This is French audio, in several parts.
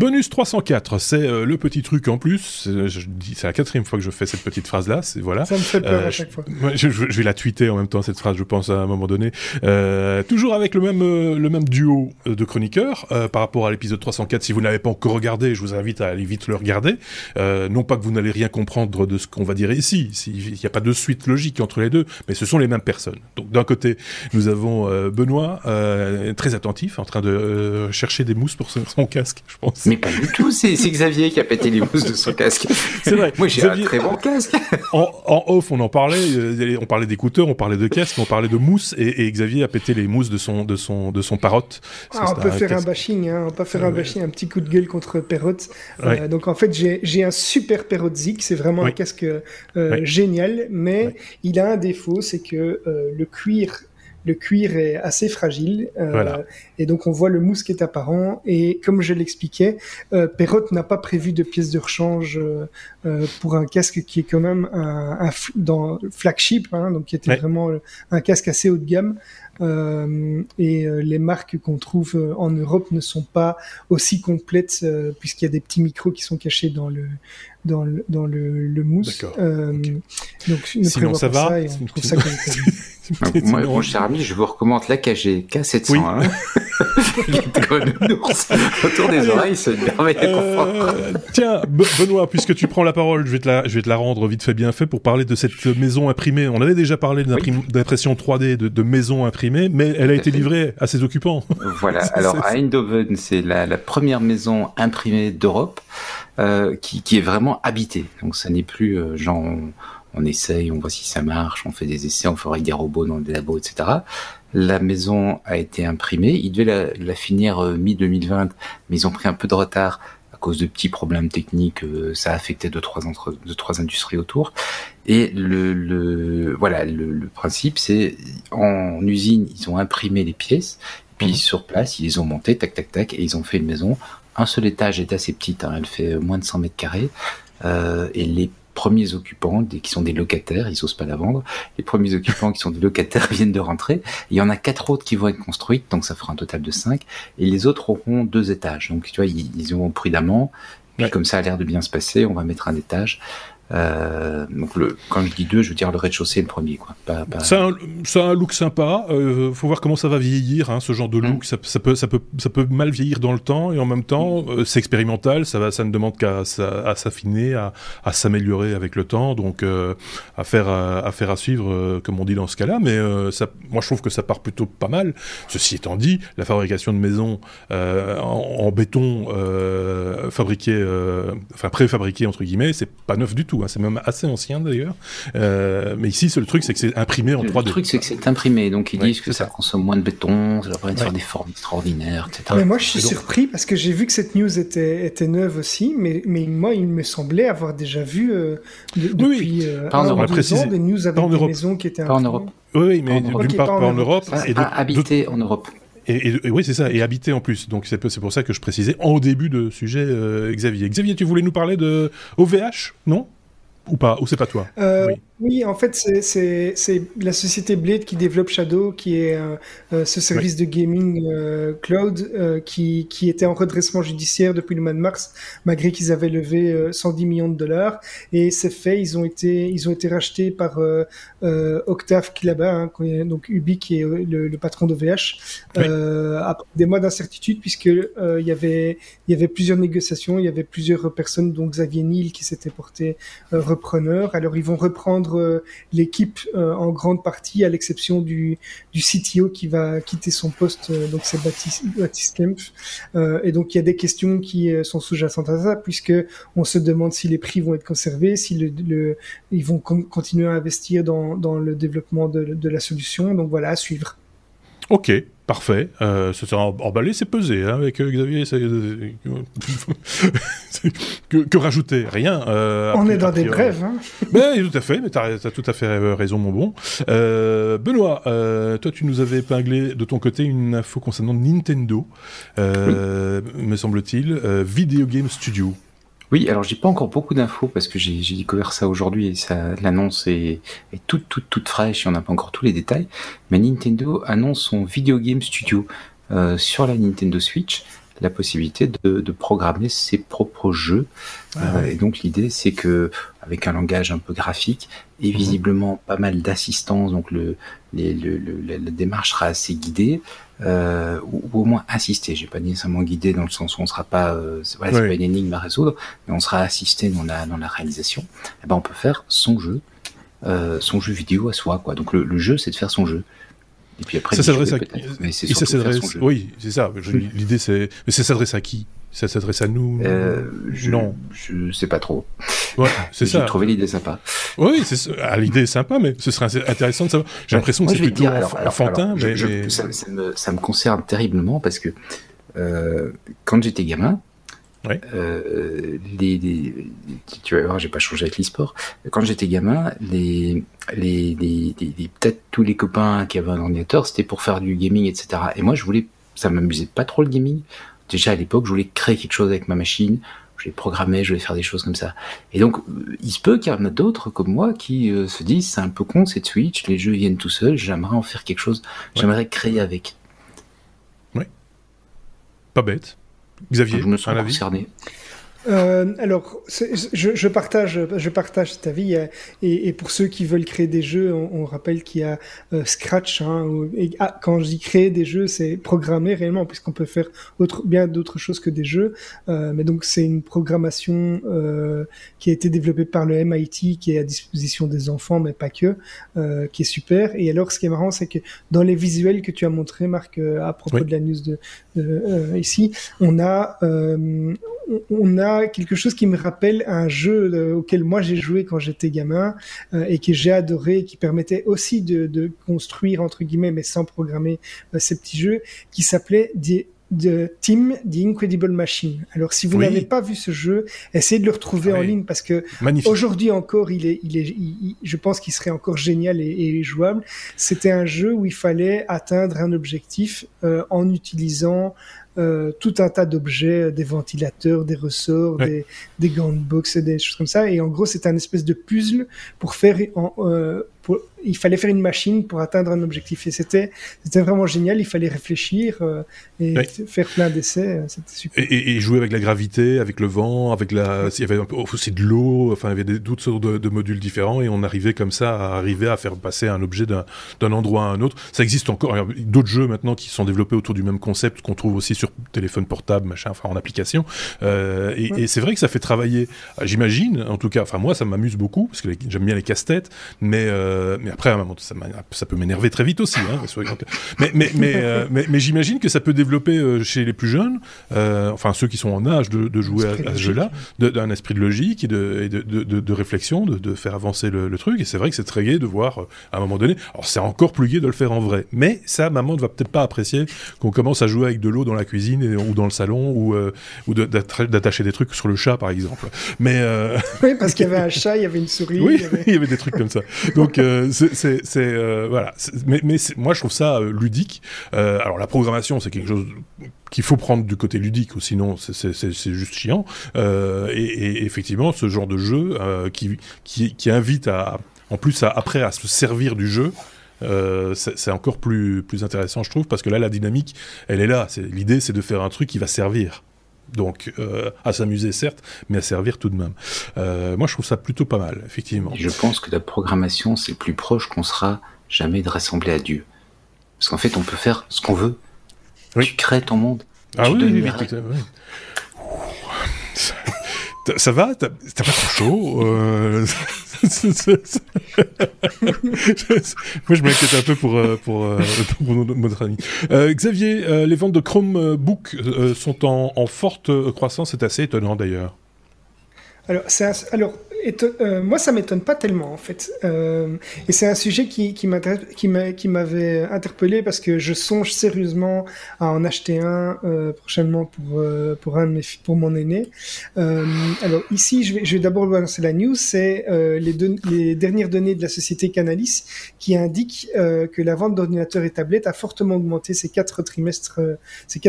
Bonus 304, c'est euh, le petit truc en plus. Je dis, c'est la quatrième fois que je fais cette petite phrase là. C'est voilà. Ça me fait peur à chaque fois. Je, je, vais la tweeter en même temps cette phrase, je pense à un moment donné. toujours avec le même le même duo de chroniqueurs par rapport à l'épisode 304. Si vous n'avez pas encore regardé, je vous invite à aller vite le regarder. non pas que vous n'allez rien comprendre de ce qu'on va dire ici. Il n'y a pas de suite logique entre les deux, mais ce sont les mêmes personnes. Donc d'un côté, nous avons Benoît, très attentif, en train de chercher des mousses pour son, casque, je pense. Mais pas du tout, c'est Xavier qui a pété les mousses de son casque. C'est vrai. Moi j'ai un très bon casque. En, off, on en parlait, euh, on parlait d'écouteurs, on parlait de casque, on parlait de mousse, et, Xavier a pété les mousses de son, de son, de son parotte. Ah, on peut faire un bashing, hein, on peut faire un bashing, un petit coup de gueule contre Perrot. Euh, donc en fait, j'ai un super Perrot Zik, c'est vraiment un casque euh, génial, mais il a un défaut, c'est que le cuir le cuir est assez fragile euh, et donc on voit le mousse qui est apparent et comme je l'expliquais, euh, Perrot n'a pas prévu de pièces de rechange euh, euh, pour un casque qui est quand même un, un dans flagship, hein, donc qui était vraiment un casque assez haut de gamme. Euh, et euh, les marques qu'on trouve euh, en Europe ne sont pas aussi complètes puisqu'il y a des petits micros qui sont cachés dans le dans le, dans le, le mousse. Donc ne Sinon ça va. Ça on trouve ça moi, mon cher ami, je vous recommande l'AKG K701. Oui. autour des oreilles, confort. tiens, Benoît, puisque tu prends la parole, je vais, te la, je vais te la rendre vite fait bien fait pour parler de cette maison imprimée. On avait déjà parlé d'impression 3D, de, de maison imprimée mais elle a été livrée à ses occupants. Voilà. Alors à Eindhoven, c'est la, première maison imprimée d'Europe euh, qui, est vraiment habitée. Donc ça n'est plus euh, genre on, essaye, on voit si ça marche, on fait des essais, on ferait des robots dans des labos, etc. La maison a été imprimée. Ils devaient la, finir euh, mi 2020, mais ils ont pris un peu de retard cause de petits problèmes techniques, euh, ça a affecté deux trois entre deux trois industries autour. Et le, le voilà le, principe c'est en usine ils ont imprimé les pièces, puis mhm. sur place ils les ont montées tac tac tac et ils ont fait une maison. Un seul étage est assez petite, hein, elle fait moins de 100 mètres carrés. Euh, et les premiers occupants, qui sont des locataires, ils n'osent pas la vendre, les premiers occupants qui sont des locataires viennent de rentrer. Il y en a quatre autres qui vont être construites, donc ça fera un total de cinq. Et les autres auront deux étages. Donc tu vois, ils, ils auront prudemment. Puis comme ça a l'air de bien se passer, on va mettre un étage. Euh, donc le, quand je dis deux, je veux dire le rez-de-chaussée le premier, quoi. Pas, pas... Ça, a un, ça un look sympa. Euh, faut voir comment ça va vieillir, hein, ce genre de look. Mm. Ça, ça, peut, ça peut, ça peut mal vieillir dans le temps et en même temps, mm. euh, c'est expérimental. Ça va, ça ne demande qu'à à, s'affiner, à, à s'améliorer avec le temps. Donc, euh, à faire, à, faire à suivre, euh, comme on dit dans ce cas-là. Mais ça, moi, je trouve que ça part plutôt pas mal. Ceci étant dit, la fabrication de maisons en, en, béton fabriqué, enfin préfabriqué entre guillemets, c'est pas neuf du tout. Hein. c'est même assez ancien d'ailleurs. Euh, mais ici, le truc, c'est que c'est imprimé en 3D. Le truc, c'est que c'est imprimé, donc ils disent que ça, consomme moins de béton, ça permet de faire des formes extraordinaires, etc. Mais moi, je suis surpris parce que j'ai vu que cette news était, était neuve aussi, mais, mais moi, il me semblait avoir déjà vu euh, depuis euh, pas un ou deux ans des news avec des maisons qui étaient pas en Europe. Oui, mais d'une part pas en Europe. Et habité en Europe. Et, oui, c'est ça, et habité en plus. Donc c'est pour ça que je précisais en début de sujet, Xavier. Xavier, tu voulais nous parler de OVH, non? Ou pas Ou c'est pas toi euh, oui. Oui, en fait, c'est la société Blade qui développe Shadow, qui est euh, euh, ce service de gaming euh, cloud euh, qui, qui était en redressement judiciaire depuis le mois de mars, malgré qu'ils avaient levé 110 millions de dollars. Et c'est fait, ils ont été, ils ont été rachetés par Octave qui là-bas, hein, donc Ubi qui est le, le patron d'OVH, oui. après des mois d'incertitude, puisque il y avait, il y avait plusieurs négociations, il y avait plusieurs personnes, dont Xavier Niel qui s'était porté repreneur. Alors ils vont reprendre euh, l'équipe euh, en grande partie, à l'exception du, du CTO qui va quitter son poste, euh, donc c'est Baptiste, Baptiste Kempf. et donc il y a des questions qui sont sous-jacentes à ça, puisque on se demande si les prix vont être conservés, si le, ils vont continuer à investir dans, dans le développement de, de la solution. Donc voilà, à suivre. Ok, parfait. Euh, sera emballé, c'est pesé hein, avec euh, Xavier. Que, que, rajouter Rien. Euh, On est dans des brèves. Hein. Ben, tout à fait, mais tu as, tout à fait raison, mon bon. Euh, Benoît, toi, tu nous avais épinglé de ton côté une info concernant Nintendo, oui. me semble-t-il, Video Game Studio. Oui, alors j'ai pas encore beaucoup d'infos parce que j'ai découvert ça aujourd'hui et ça l'annonce est, est, toute toute toute fraîche et on n'a pas encore tous les détails. Mais Nintendo annonce son Video Game Studio euh, sur la Nintendo Switch. la possibilité de, de programmer ses propres jeux. Ah euh, et donc l'idée, c'est que avec un langage un peu graphique et mhm. visiblement pas mal d'assistance, donc le, les, le, le, la démarche sera assez guidée. Euh, ou, au moins assisté. J'ai pas nécessairement guidé dans le sens où on sera pas, euh, voilà, c'est pas une énigme à résoudre, mais on sera assisté dans la dans la réalisation. Et eh ben on peut faire son jeu, euh, son jeu vidéo à soi, quoi. Donc le, le jeu, c'est de faire son jeu. Et puis après, ça s'adresse à qui Mais c'est ça s'adresse. Oui, c'est ça. L'idée, c'est. Mais ça s'adresse à qui? Ça s'adresse à nous euh, je, Non. Je sais pas trop. Ouais, c'est ça. J'ai trouvé l'idée sympa. Oui, c'est ah, l'idée est sympa, mais ce serait intéressant de savoir. J'ai l'impression que c'est plutôt enfantin, mais, Ça, me, ça, me, concerne terriblement parce que euh, quand j'étais gamin, euh, les, tu vas voir, j'ai pas changé avec l'e-sport. Quand j'étais gamin, les, les, les, peut-être tous les copains qui avaient un ordinateur, c'était pour faire du gaming, etc. Et moi, je voulais, ça m'amusait pas trop le gaming. Déjà à l'époque, je voulais créer quelque chose avec ma machine. Je voulais programmer, je voulais faire des choses comme ça. Et donc, il se peut qu'il y en a d'autres comme moi qui euh, se disent, c'est un peu con, c'est Switch, les jeux viennent tout seuls, j'aimerais en faire quelque chose, j'aimerais créer avec. Oui. Pas bête. Xavier, je me sens concerné. Euh, alors, je, je, partage, je partage cet avis. Euh, et, et, pour ceux qui veulent créer des jeux, on, on rappelle qu'il y a euh, Scratch. Hein, et, ah, quand je dis créer des jeux, c'est programmer réellement, puisqu'on peut faire autre, bien d'autres choses que des jeux. Euh, mais donc, c'est une programmation euh, qui a été développée par le MIT, qui est à disposition des enfants, mais pas que, qui est super. Et alors, ce qui est marrant, c'est que dans les visuels que tu as montré, Marc, à propos de la news de, de ici, on a, on a quelque chose qui me rappelle un jeu euh, auquel moi j'ai joué quand j'étais gamin euh, et que j'ai adoré, qui permettait aussi de, construire entre guillemets, mais sans programmer euh, ces petits jeux, qui s'appelait de Team The Incredible Machine. Alors si vous n'avez pas vu ce jeu, essayez de le retrouver en ligne parce que aujourd'hui encore, il est, il est, je pense qu'il serait encore génial et, jouable. C'était un jeu où il fallait atteindre un objectif en utilisant euh, tout un tas d'objets, des ventilateurs, des ressorts, des, des gants de boxe, des choses comme ça. Et en gros, c'est un espèce de puzzle pour faire en, euh, il fallait faire une machine pour atteindre un objectif. Et c'était, c'était vraiment génial. Il fallait réfléchir euh, et faire plein d'essais. Euh, c'était super. Et, jouer avec la gravité, avec le vent, avec la, il y avait aussi de l'eau. Enfin, il y avait toutes sortes de, modules différents et on arrivait comme ça à arriver à faire passer un objet d'un, endroit à un autre. Ça existe encore. d'autres jeux maintenant qui sont développés autour du même concept qu'on trouve aussi sur téléphone portable, machin, enfin en application. Euh, et, c'est vrai que ça fait travailler. J'imagine, en tout cas, enfin moi, ça m'amuse beaucoup parce que j'aime bien les casse-têtes, mais euh, mais après, ça, ça peut m'énerver très vite aussi. Hein, mais mais mais, euh, mais, mais j'imagine que ça peut développer euh, chez les plus jeunes, enfin ceux qui sont en âge de, de jouer à, ce jeu-là, d'un esprit de logique et de, de, de, de réflexion, de, faire avancer le, truc. Et c'est vrai que c'est très gai de voir à un moment donné. Alors c'est encore plus gai de le faire en vrai, mais ça, maman ne va peut-être pas apprécier qu'on commence à jouer avec de l'eau dans la cuisine ou dans le salon ou ou d'attacher des trucs sur le chat par exemple. Mais oui, parce qu'il y avait un chat, il y avait une souris. Oui, il y avait, il y avait des trucs comme ça. Donc euh, c'est euh. Mais, moi, je trouve ça euh, ludique. alors la programmation, c'est quelque chose qu'il faut prendre du côté ludique, ou sinon c'est juste chiant. Et, effectivement, ce genre de jeu qui invite à, en plus à, après à se servir du jeu. c'est encore plus, plus intéressant, je trouve, parce que là, la dynamique, elle est là. L'idée, c'est de faire un truc qui va servir. Donc, euh, à s'amuser, certes, mais à servir tout de même. Euh, moi, je trouve ça plutôt pas mal, effectivement. Je pense que la programmation, c'est plus proche qu'on sera jamais de rassembler à Dieu. Parce qu'en fait, on peut faire ce qu'on veut. Tu crées ton monde. Ah oui, oui, oui, Ça, va T'as pas trop chaud euh... Moi, je m'inquiète un peu pour, euh, pour, euh, notre ami. Euh, Xavier, les ventes de Chromebook sont en, en forte croissance. C'est assez étonnant d'ailleurs. Alors, alors euh, moi, ça m'étonne pas tellement, en fait. Euh, et c'est un sujet qui, m'avait interpellé parce que je songe sérieusement à en acheter un euh, prochainement pour, pour, un de mes, pour mon aîné. Alors, ici, je vais, je vais d'abord annoncer la news. C'est les, dernières données de la société Canalis qui indiquent que la vente d'ordinateurs et tablettes a fortement augmenté ces quatre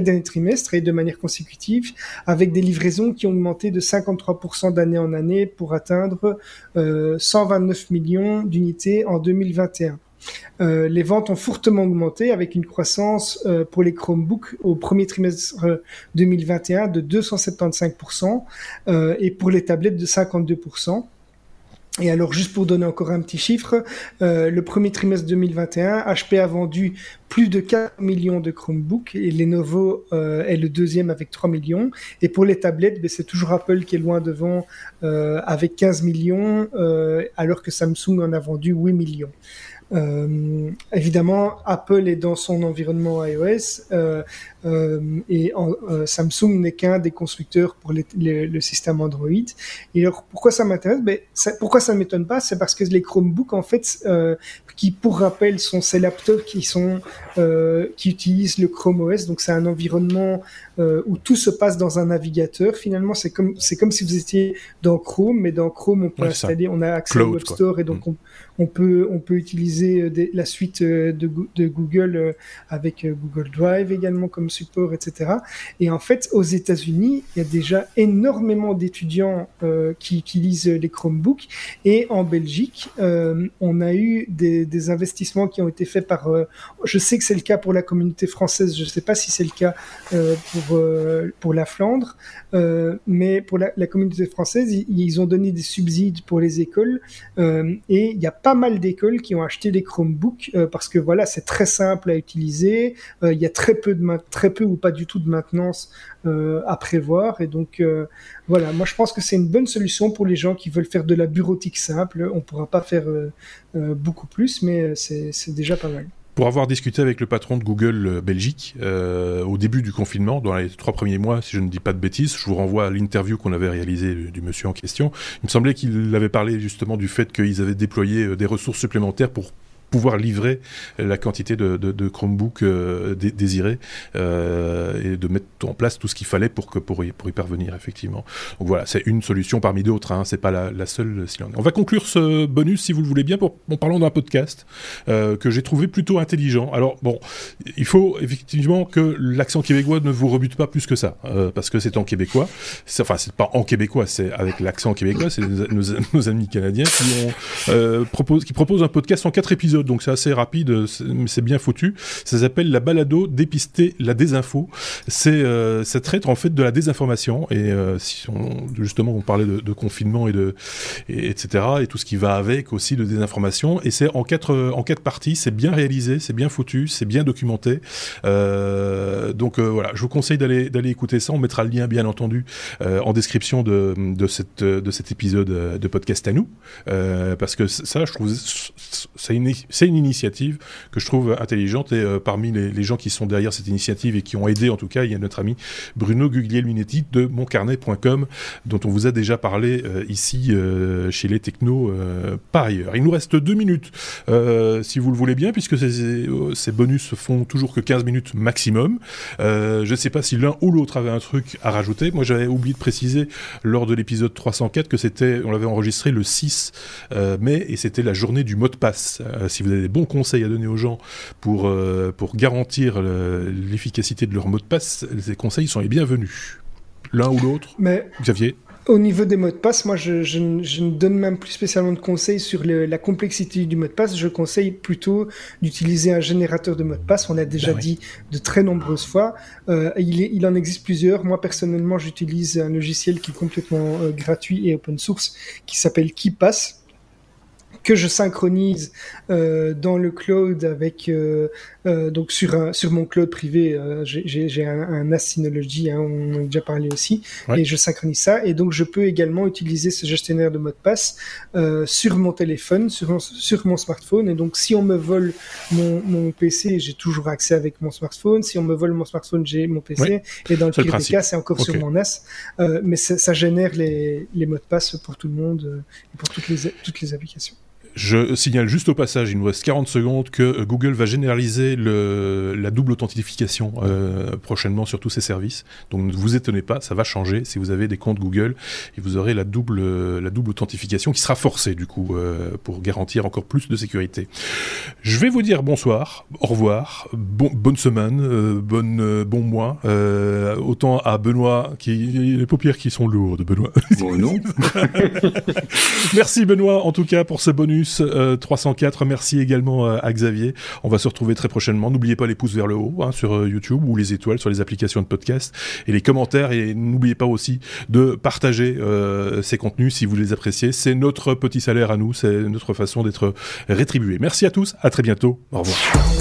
derniers trimestres et de manière consécutive, avec des livraisons qui ont augmenté de 53% d'année en année pour atteindre 129 euh, millions d'unités en 2021. les ventes ont fortement augmenté avec une croissance pour les Chromebooks au premier trimestre 2021 de 275% et pour les tablettes de 52%. Et alors, juste pour donner encore un petit chiffre, euh, le premier trimestre 2021, HP a vendu plus de 4 millions de Chromebooks et Lenovo euh, est le deuxième avec 3 millions. Et pour les tablettes, ben, c'est toujours Apple qui est loin devant euh, avec 15 millions, euh, alors que Samsung en a vendu 8 millions. Euh, évidemment, Apple est dans son environnement iOS euh, euh, et euh, Samsung n'est qu'un des constructeurs pour les, le système Android. Et alors, pourquoi ça m'intéresse? Ben, Pourquoi ça ne m'étonne pas? C'est parce que les Chromebooks, en fait, euh, qui pour rappel sont ces laptops qui sont qui utilisent le Chrome OS, donc c'est un environnement où tout se passe dans un navigateur. Finalement, c'est comme c'est comme si vous étiez dans Chrome, mais dans Chrome, on peut installer, on a accès au Web Store et donc mm. on, on peut, on peut utiliser euh, la suite euh, de, Google euh, avec Google Drive également comme support, etc. Et en fait, aux États-Unis, il y a déjà énormément d'étudiants qui utilisent les Chromebooks. Et en Belgique, on a eu des, investissements qui ont été faits par. je sais que c'est le cas pour la communauté française. Je ne sais pas si c'est le cas pour pour la Flandre, mais pour la, communauté française, ils, ils, ont donné des subsides pour les écoles et il n'y a pas mal d'écoles qui ont acheté des Chromebooks euh, parce que voilà, c'est très simple à utiliser. Euh, il y a très peu de très peu ou pas du tout de maintenance euh, à prévoir et donc voilà, moi je pense que c'est une bonne solution pour les gens qui veulent faire de la bureautique simple. On pourra pas faire beaucoup plus, mais c'est déjà pas mal pour avoir discuté avec le patron de Google Belgique euh, au début du confinement, dans les trois premiers mois, si je ne dis pas de bêtises, je vous renvoie à l'interview qu'on avait réalisée du, monsieur en question. Il me semblait qu'il avait parlé justement du fait qu'ils avaient déployé euh, des ressources supplémentaires pour pouvoir livrer la quantité de, de, de Chromebook euh, désirés euh, et de mettre en place tout ce qu'il fallait pour, que, pour, y, pour y parvenir, effectivement. Donc voilà, c'est une solution parmi d'autres, hein, c'est pas la, la seule. On va conclure ce bonus, si vous le voulez bien, pour, en parlant d'un podcast euh, que j'ai trouvé plutôt intelligent. Alors bon, il faut effectivement que l'accent québécois ne vous rebute pas plus que ça, euh, parce que c'est en québécois. Enfin, c'est pas en québécois, c'est avec l'accent québécois, c'est nos, nos, amis canadiens qui, ont, euh, propose, qui proposent un podcast en quatre épisodes donc c'est assez rapide, c'est bien foutu. Ça s'appelle la balado dépister la désinfo. C'est euh, ça traite en fait de la désinformation et euh, si on, justement on parlait de, de confinement et de et, etc et tout ce qui va avec aussi de désinformation et c'est en quatre en quatre parties. C'est bien réalisé, c'est bien foutu, c'est bien documenté. Euh, donc euh, voilà, je vous conseille d'aller d'aller écouter ça. On mettra le lien bien entendu euh, en description de de cette de cet épisode de podcast à nous parce que ça je trouve c'est une c'est une initiative que je trouve intelligente et euh, parmi les, gens qui sont derrière cette initiative et qui ont aidé en tout cas, il y a notre ami Bruno Guglielminetti de moncarnet.com dont on vous a déjà parlé euh, ici euh, chez les technos par ailleurs. Il nous reste deux minutes si vous le voulez bien puisque ces, bonus font toujours que 15 minutes maximum. je ne sais pas si l'un ou l'autre avait un truc à rajouter. Moi j'avais oublié de préciser lors de l'épisode 304 que c'était, on l'avait enregistré le 6 mai et c'était la journée du mot de passe. Vous vous avez des bons conseils à donner aux gens pour, euh, pour garantir l'efficacité de leur mot de passe, ces conseils sont les bienvenus. L'un ou l'autre Mais... Xavier au niveau des mots de passe, moi, je, je, ne donne même plus spécialement de conseils sur la complexité du mot de passe. Je conseille plutôt d'utiliser un générateur de mots de passe. On a déjà ben dit de très nombreuses fois. Euh, il, il, en existe plusieurs. Moi, personnellement, j'utilise un logiciel qui est complètement euh, gratuit et open source qui s'appelle KeePass que je synchronise euh, dans le cloud avec euh, euh, donc sur un, sur mon cloud privé j'ai un, un NAS Synology hein, on en a déjà parlé aussi et je synchronise ça et donc je peux également utiliser ce gestionnaire de mot de passe sur mon téléphone sur mon, sur mon smartphone et donc si on me vole mon, mon PC j'ai toujours accès avec mon smartphone si on me vole mon smartphone j'ai mon PC et dans le pire des cas c'est encore sur mon NAS mais ça génère les, les mots de passe pour tout le monde et pour toutes les toutes les applications je signale juste au passage, il nous reste 40 secondes, que euh, Google va généraliser le, la double authentification euh, prochainement sur tous ses services. Donc ne vous étonnez pas, ça va changer. Si vous avez des comptes Google, et vous aurez la double, la double authentification qui sera forcée du coup euh, pour garantir encore plus de sécurité. Je vais vous dire bonsoir, au revoir, bon, bonne semaine, euh, bonne, euh, bon mois. Euh, autant à Benoît, qui les paupières qui sont lourdes, Benoît. Bon non. Merci Benoît en tout cas pour ce bonus Contnus 304. Merci également à Xavier. On va se retrouver très prochainement. N'oubliez pas les pouces vers le haut hein, sur YouTube ou les étoiles sur les applications de podcast et les commentaires. Et n'oubliez pas aussi de partager ces contenus si vous les appréciez. C'est notre petit salaire à nous. C'est notre façon d'être rétribué. Merci à tous. À très bientôt. Au revoir.